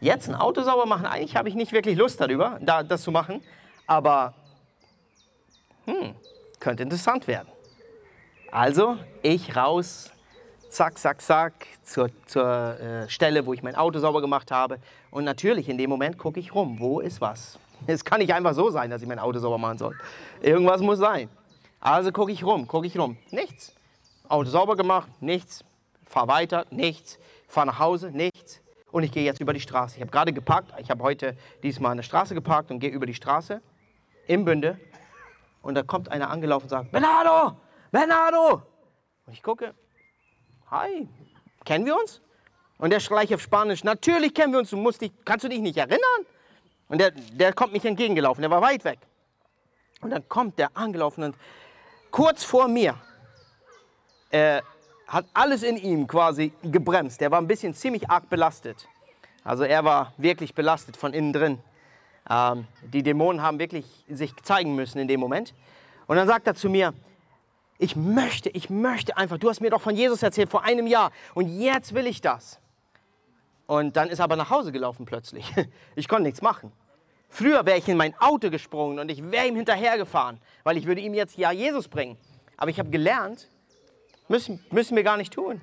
jetzt ein Auto sauber machen, eigentlich habe ich nicht wirklich Lust darüber, das zu machen aber hm, könnte interessant werden. Also ich raus zack, zack, zack, zur, zur äh, Stelle, wo ich mein Auto sauber gemacht habe. Und natürlich, in dem Moment gucke ich rum, wo ist was? [laughs] Es kann nicht einfach so sein, dass ich mein Auto sauber machen soll. Irgendwas muss sein. Also gucke ich rum, gucke ich rum. Nichts. Auto sauber gemacht, nichts. Fahr weiter, nichts. Fahr nach Hause, nichts. Und ich gehe jetzt über die Straße. Ich habe gerade geparkt. Ich habe heute diesmal der Straße geparkt und gehe über die Straße im Bünde. Und da kommt einer angelaufen und sagt, Bernardo, Bernardo. Und ich gucke, hi, kennen wir uns? Und der gleich auf Spanisch, natürlich kennen wir uns, du musst dich, kannst du dich nicht erinnern? Und der, der kommt mich entgegengelaufen, der war weit weg. Und dann kommt der angelaufen und kurz vor mir äh, hat alles in ihm quasi gebremst. Der war ein bisschen ziemlich arg belastet. Also er war wirklich belastet von innen drin. Ähm, die Dämonen haben wirklich sich zeigen müssen in dem Moment. Und dann sagt er zu mir, ich möchte, ich möchte einfach, du hast mir doch von Jesus erzählt vor einem Jahr und jetzt will ich das. Und dann ist er aber nach Hause gelaufen plötzlich. [laughs] Ich konnte nichts machen. Früher wäre ich in mein Auto gesprungen und ich wäre ihm hinterhergefahren, weil ich würde ihm jetzt ja Jesus bringen. Aber ich habe gelernt, müssen, müssen wir gar nicht tun.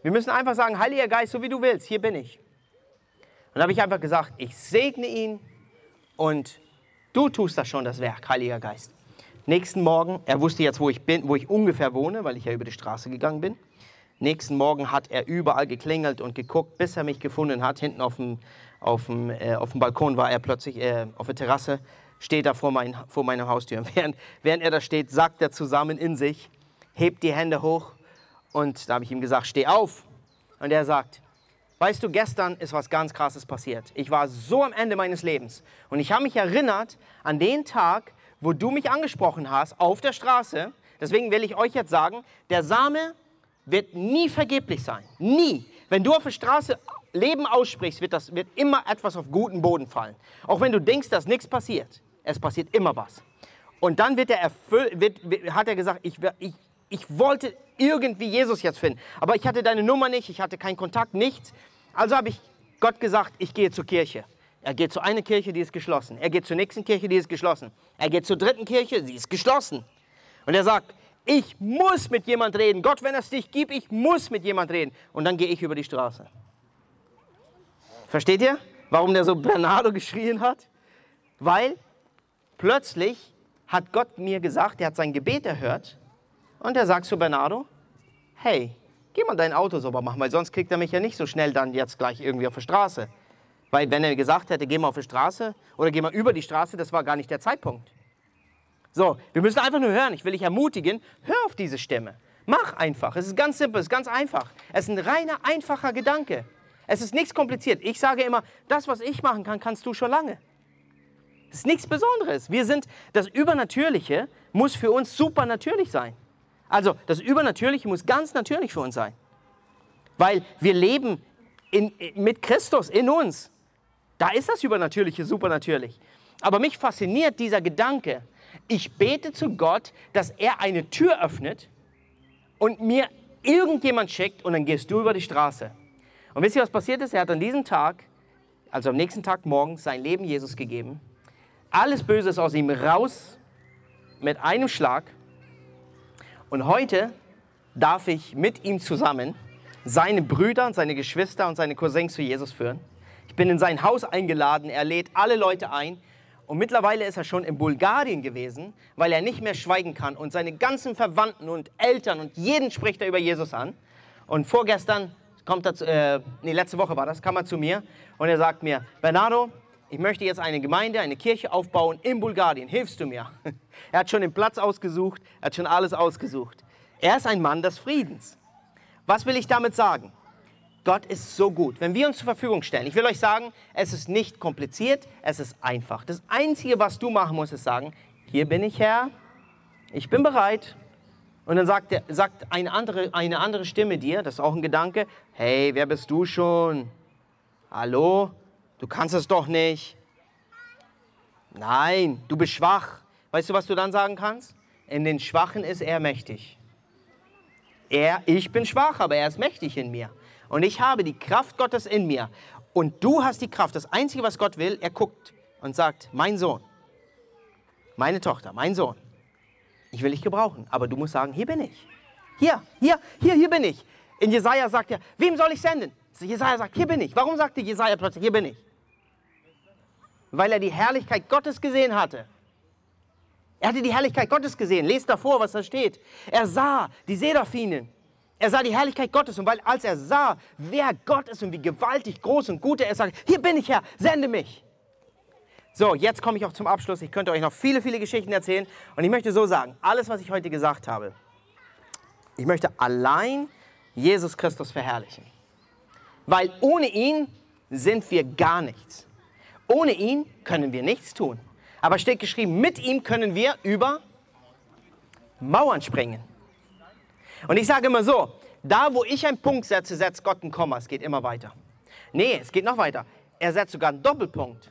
Wir müssen einfach sagen, Heiliger Geist, so wie du willst, hier bin ich. Und dann habe ich einfach gesagt, ich segne ihn und du tust das schon, das Werk, Heiliger Geist. Nächsten Morgen, er wusste jetzt, wo ich bin, wo ich ungefähr wohne, weil ich ja über die Straße gegangen bin. Nächsten Morgen hat er überall geklingelt und geguckt, bis er mich gefunden hat, hinten auf dem, auf dem, äh, auf dem Balkon war er plötzlich, äh, auf der Terrasse, steht er vor, mein, vor meiner Haustür. [laughs] Während, während er da steht, sagt er zusammen in sich, hebt die Hände hoch und da habe ich ihm gesagt, steh auf. Und er sagt, weißt du, gestern ist was ganz Krasses passiert. Ich war so am Ende meines Lebens und ich habe mich erinnert an den Tag, wo du mich angesprochen hast auf der Straße. Deswegen will ich euch jetzt sagen, der Same wird nie vergeblich sein. Nie. Wenn du auf der Straße Leben aussprichst, wird, das, wird immer etwas auf guten Boden fallen. Auch wenn du denkst, dass nichts passiert. Es passiert immer was. Und dann wird er erfüllt, wird, hat er gesagt, ich, ich, ich wollte irgendwie Jesus jetzt finden. Aber ich hatte deine Nummer nicht, ich hatte keinen Kontakt, nichts. Also habe ich Gott gesagt, ich gehe zur Kirche. Er geht zu einer Kirche, die ist geschlossen. Er geht zur nächsten Kirche, die ist geschlossen. Er geht zur dritten Kirche, sie ist geschlossen. Und er sagt, ich muss mit jemand reden. Gott, wenn es dich gibt, ich muss mit jemand reden. Und dann gehe ich über die Straße. Versteht ihr, warum der so Bernardo [laughs] geschrien hat? Weil plötzlich hat Gott mir gesagt, er hat sein Gebet erhört und er sagt zu Bernardo, hey, geh mal dein Auto sauber machen, weil sonst kriegt er mich ja nicht so schnell dann jetzt gleich irgendwie auf der Straße. Weil wenn er gesagt hätte, geh mal auf die Straße oder geh mal über die Straße, das war gar nicht der Zeitpunkt. So, wir müssen einfach nur hören. Ich will dich ermutigen, hör auf diese Stimme. Mach einfach. Es ist ganz simpel, es ist ganz einfach. Es ist ein reiner, einfacher Gedanke. Es ist nichts kompliziert. Ich sage immer, das, was ich machen kann, kannst du schon lange. Es ist nichts Besonderes. Wir sind, das Übernatürliche muss für uns super natürlich sein. Also, das Übernatürliche muss ganz natürlich für uns sein. Weil wir leben in, mit Christus in uns. Da ist das Übernatürliche supernatürlich. Aber mich fasziniert dieser Gedanke. Ich bete zu Gott, dass er eine Tür öffnet und mir irgendjemand schickt und dann gehst du über die Straße. Und wisst ihr, was passiert ist? Er hat an diesem Tag, also am nächsten Tag morgens, sein Leben Jesus gegeben. Alles Böse ist aus ihm raus mit einem Schlag. Und heute darf ich mit ihm zusammen seine Brüder und seine Geschwister und seine Cousins zu Jesus führen. Ich bin in sein Haus eingeladen, er lädt alle Leute ein. Und mittlerweile ist er schon in Bulgarien gewesen, weil er nicht mehr schweigen kann. Und seine ganzen Verwandten und Eltern und jeden spricht er über Jesus an. Und vorgestern kommt er, zu, äh, nee, letzte Woche war das, kam er zu mir und er sagt mir, Bernardo, ich möchte jetzt eine Gemeinde, eine Kirche aufbauen in Bulgarien. Hilfst du mir? [laughs] Er hat schon den Platz ausgesucht, er hat schon alles ausgesucht. Er ist ein Mann des Friedens. Was will ich damit sagen? Gott ist so gut. Wenn wir uns zur Verfügung stellen, ich will euch sagen, es ist nicht kompliziert, es ist einfach. Das Einzige, was du machen musst, ist sagen, hier bin ich Herr, ich bin bereit, und dann sagt, der, sagt eine, andere, eine andere Stimme dir, das ist auch ein Gedanke, hey, wer bist du schon? Hallo? Du kannst es doch nicht. Nein, du bist schwach. Weißt du, was du dann sagen kannst? In den Schwachen ist er mächtig. Er, ich bin schwach, aber er ist mächtig in mir. Und ich habe die Kraft Gottes in mir. Und du hast die Kraft. Das Einzige, was Gott will, er guckt und sagt, mein Sohn, meine Tochter, mein Sohn, ich will dich gebrauchen, aber du musst sagen, hier bin ich. Hier, hier, hier, hier bin ich. In Jesaja sagt er, wem soll ich senden? Jesaja sagt, hier bin ich. Warum sagte Jesaja plötzlich, hier bin ich? Weil er die Herrlichkeit Gottes gesehen hatte. Er hatte die Herrlichkeit Gottes gesehen. Lest davor, was da steht. Er sah die Seraphinen. Er sah die Herrlichkeit Gottes. Und weil, als er sah, wer Gott ist und wie gewaltig groß und gut er ist, sagt, hier bin ich Herr, sende mich. So, jetzt komme ich auch zum Abschluss. Ich könnte euch noch viele, viele Geschichten erzählen. Und ich möchte so sagen, alles, was ich heute gesagt habe, ich möchte allein Jesus Christus verherrlichen. Weil ohne ihn sind wir gar nichts. Ohne ihn können wir nichts tun. Aber steht geschrieben, mit ihm können wir über Mauern springen. Und ich sage immer so, da wo ich einen Punkt setze, setzt Gott ein Komma. Es geht immer weiter. Nee, es geht noch weiter. Er setzt sogar einen Doppelpunkt.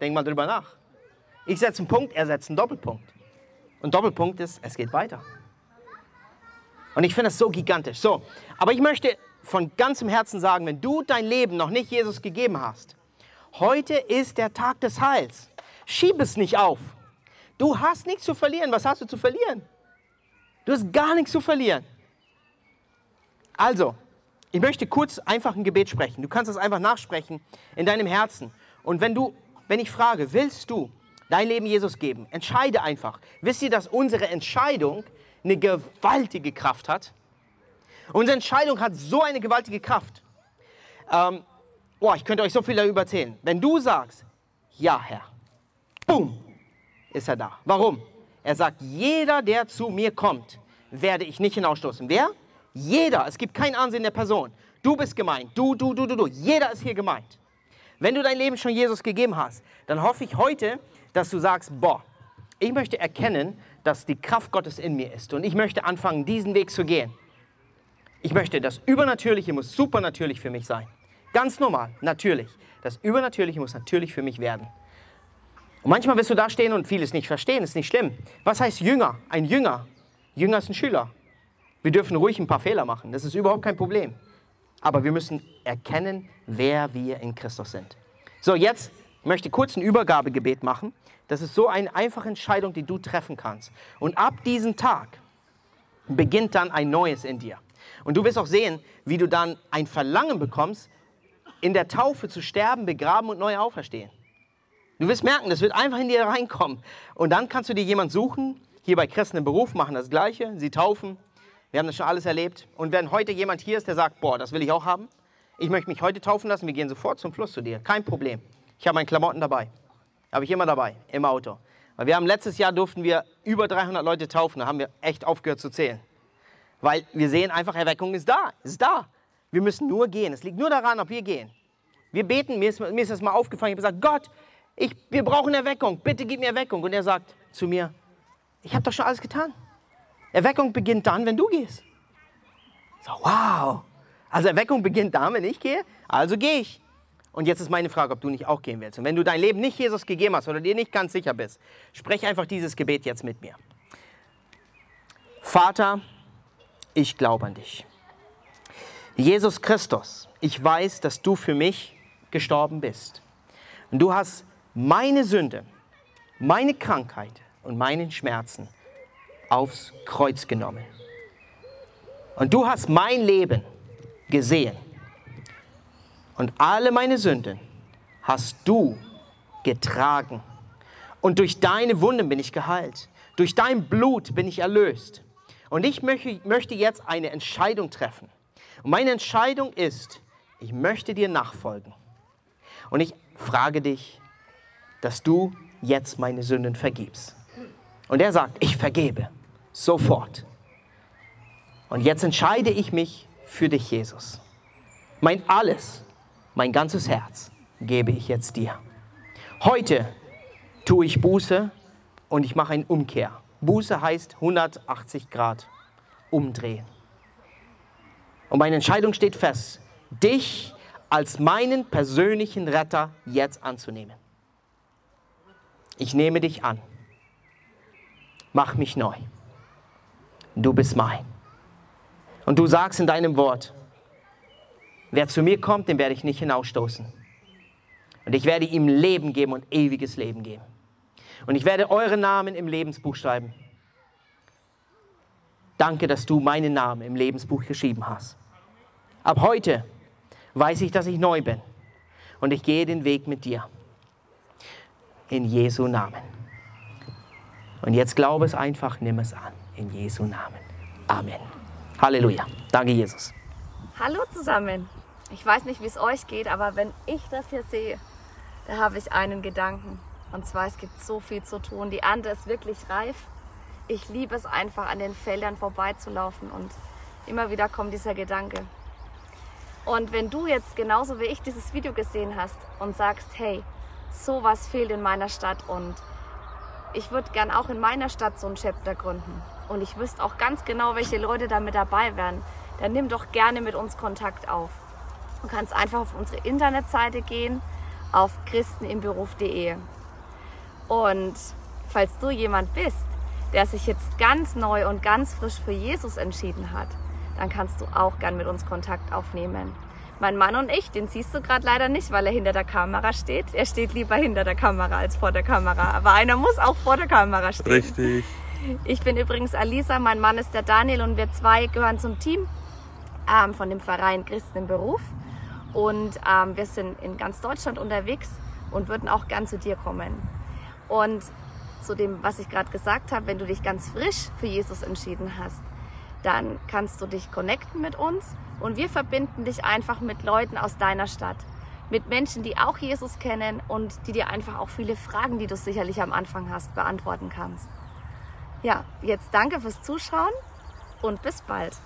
Denk mal drüber nach. Ich setze einen Punkt, er setzt einen Doppelpunkt. Und Doppelpunkt ist, es geht weiter. Und ich finde das so gigantisch. So, aber ich möchte von ganzem Herzen sagen, wenn du dein Leben noch nicht Jesus gegeben hast, heute ist der Tag des Heils. Schieb es nicht auf. Du hast nichts zu verlieren. Was hast du zu verlieren? Du hast gar nichts zu verlieren. Also, ich möchte kurz einfach ein Gebet sprechen. Du kannst es einfach nachsprechen in deinem Herzen. Und wenn du wenn ich frage, willst du dein Leben Jesus geben, entscheide einfach. Wisst ihr, dass unsere Entscheidung eine gewaltige Kraft hat? Unsere Entscheidung hat so eine gewaltige Kraft. Ähm, ich könnte euch so viel darüber erzählen. Wenn du sagst, ja Herr, boom, ist er da. Warum? Er sagt, jeder, der zu mir kommt, werde ich nicht hinausstoßen. Wer? Jeder. Es gibt kein Ansehen der Person. Du bist gemeint. Du, du, du, du, du. Jeder ist hier gemeint. Wenn du dein Leben schon Jesus gegeben hast, dann hoffe ich heute, dass du sagst, boah, ich möchte erkennen, dass die Kraft Gottes in mir ist und ich möchte anfangen, diesen Weg zu gehen. Ich möchte, das Übernatürliche muss supernatürlich für mich sein. Ganz normal, natürlich. Das Übernatürliche muss natürlich für mich werden. Und manchmal wirst du da stehen und vieles nicht verstehen, ist nicht schlimm. Was heißt Jünger? Ein Jünger. Jünger ist ein Schüler. Wir dürfen ruhig ein paar Fehler machen, das ist überhaupt kein Problem. Aber wir müssen erkennen, wer wir in Christus sind. So, jetzt möchte ich kurz ein Übergabegebet machen. Das ist so eine einfache Entscheidung, die du treffen kannst. Und ab diesem Tag beginnt dann ein Neues in dir. Und du wirst auch sehen, wie du dann ein Verlangen bekommst, in der Taufe zu sterben, begraben und neu auferstehen. Du wirst merken, das wird einfach in dir reinkommen. Und dann kannst du dir jemanden suchen, hier bei Christen im Beruf machen das Gleiche, sie taufen. Wir haben das schon alles erlebt. Und wenn heute jemand hier ist, der sagt, boah, das will ich auch haben, ich möchte mich heute taufen lassen, wir gehen sofort zum Fluss zu dir. Kein Problem. Ich habe meine Klamotten dabei. Habe ich immer dabei, im Auto. Weil wir haben letztes Jahr durften wir über 300 Leute taufen, da haben wir echt aufgehört zu zählen. Weil wir sehen einfach, Erweckung ist da, ist da. Wir müssen nur gehen. Es liegt nur daran, ob wir gehen. Wir beten, mir ist, mir ist das mal aufgefallen, ich habe gesagt, Gott, ich, wir brauchen Erweckung, bitte gib mir Erweckung. Und er sagt zu mir, ich habe doch schon alles getan. Erweckung beginnt dann, wenn du gehst. So, wow. Also Erweckung beginnt dann, wenn ich gehe, also gehe ich. Und jetzt ist meine Frage, ob du nicht auch gehen willst. Und wenn du dein Leben nicht Jesus gegeben hast oder dir nicht ganz sicher bist, sprech einfach dieses Gebet jetzt mit mir. Vater, ich glaube an dich. Jesus Christus, ich weiß, dass du für mich gestorben bist. Und du hast meine Sünde, meine Krankheit und meinen Schmerzen aufs Kreuz genommen. Und du hast mein Leben gesehen. Und alle meine Sünden hast du getragen. Und durch deine Wunden bin ich geheilt. Durch dein Blut bin ich erlöst. Und ich möchte jetzt eine Entscheidung treffen. Und meine Entscheidung ist, ich möchte dir nachfolgen. Und ich frage dich, dass du jetzt meine Sünden vergibst. Und er sagt, ich vergebe sofort. Und jetzt entscheide ich mich für dich, Jesus. Mein alles, mein ganzes Herz gebe ich jetzt dir. Heute tue ich Buße und ich mache eine Umkehr. Buße heißt 180 Grad umdrehen. Und meine Entscheidung steht fest, dich als meinen persönlichen Retter jetzt anzunehmen. Ich nehme dich an. Mach mich neu du bist mein. Und du sagst in deinem Wort, wer zu mir kommt, den werde ich nicht hinausstoßen. Und ich werde ihm Leben geben und ewiges Leben geben. Und ich werde euren Namen im Lebensbuch schreiben. Danke, dass du meinen Namen im Lebensbuch geschrieben hast. Ab heute weiß ich, dass ich neu bin und ich gehe den Weg mit dir. In Jesu Namen. Und jetzt glaube es einfach, nimm es an. In Jesu Namen. Amen. Halleluja. Danke, Jesus. Hallo zusammen. Ich weiß nicht, wie es euch geht, aber wenn ich das hier sehe, da habe ich einen Gedanken. Und zwar, es gibt so viel zu tun. Die Ernte ist wirklich reif. Ich liebe es einfach, an den Feldern vorbeizulaufen und immer wieder kommt dieser Gedanke. Und wenn du jetzt genauso wie ich dieses Video gesehen hast und sagst, hey, sowas fehlt in meiner Stadt und ich würde gern auch in meiner Stadt so ein Chapter gründen und ich wüsste auch ganz genau, welche Leute da mit dabei wären, dann nimm doch gerne mit uns Kontakt auf. Du kannst einfach auf unsere Internetseite gehen, auf christenimberuf.de. Und falls du jemand bist, der sich jetzt ganz neu und ganz frisch für Jesus entschieden hat, dann kannst du auch gern mit uns Kontakt aufnehmen. Mein Mann und ich, den siehst du gerade leider nicht, weil er hinter der Kamera steht. Er steht lieber hinter der Kamera als vor der Kamera. Aber einer muss auch vor der Kamera stehen. Richtig. Ich bin übrigens Alisa, mein Mann ist der Daniel und wir zwei gehören zum Team ähm, von dem Verein Christen im Beruf. Und ähm, wir sind in ganz Deutschland unterwegs und würden auch gern zu dir kommen. Und zu dem, was ich gerade gesagt habe, wenn du dich ganz frisch für Jesus entschieden hast, dann kannst du dich connecten mit uns und wir verbinden dich einfach mit Leuten aus deiner Stadt. Mit Menschen, die auch Jesus kennen und die dir einfach auch viele Fragen, die du sicherlich am Anfang hast, beantworten kannst. Ja, jetzt danke fürs Zuschauen und bis bald.